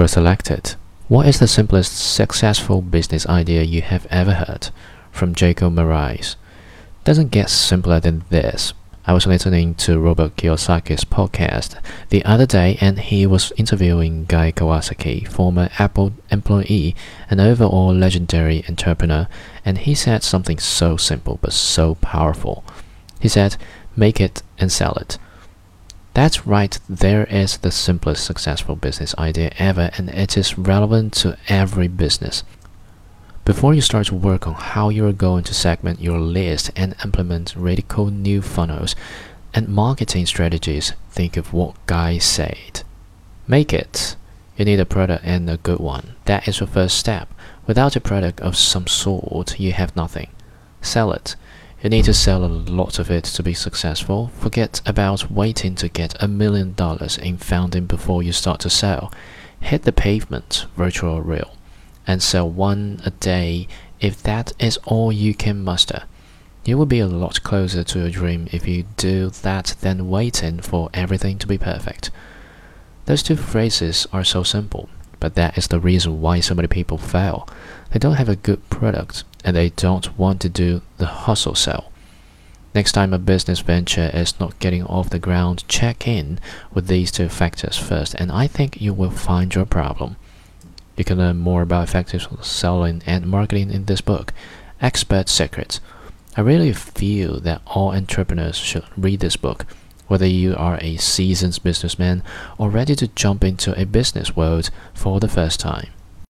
were selected. What is the simplest successful business idea you have ever heard? From Jacob Marais. Doesn't get simpler than this. I was listening to Robert Kiyosaki's podcast the other day and he was interviewing Guy Kawasaki, former Apple employee and overall legendary entrepreneur, and he said something so simple but so powerful. He said, make it and sell it. That's right, there is the simplest successful business idea ever, and it is relevant to every business. Before you start to work on how you're going to segment your list and implement radical new funnels and marketing strategies, think of what Guy said. Make it. You need a product and a good one. That is your first step. Without a product of some sort, you have nothing. Sell it. You need to sell a lot of it to be successful. Forget about waiting to get a million dollars in funding before you start to sell. Hit the pavement, virtual or real and sell one a day if that is all you can muster. You will be a lot closer to your dream if you do that than waiting for everything to be perfect. Those two phrases are so simple, but that is the reason why so many people fail. They don't have a good product and they don't want to do the hustle sell. Next time a business venture is not getting off the ground, check in with these two factors first, and I think you will find your problem. You can learn more about effective selling and marketing in this book, Expert Secrets. I really feel that all entrepreneurs should read this book, whether you are a seasoned businessman or ready to jump into a business world for the first time.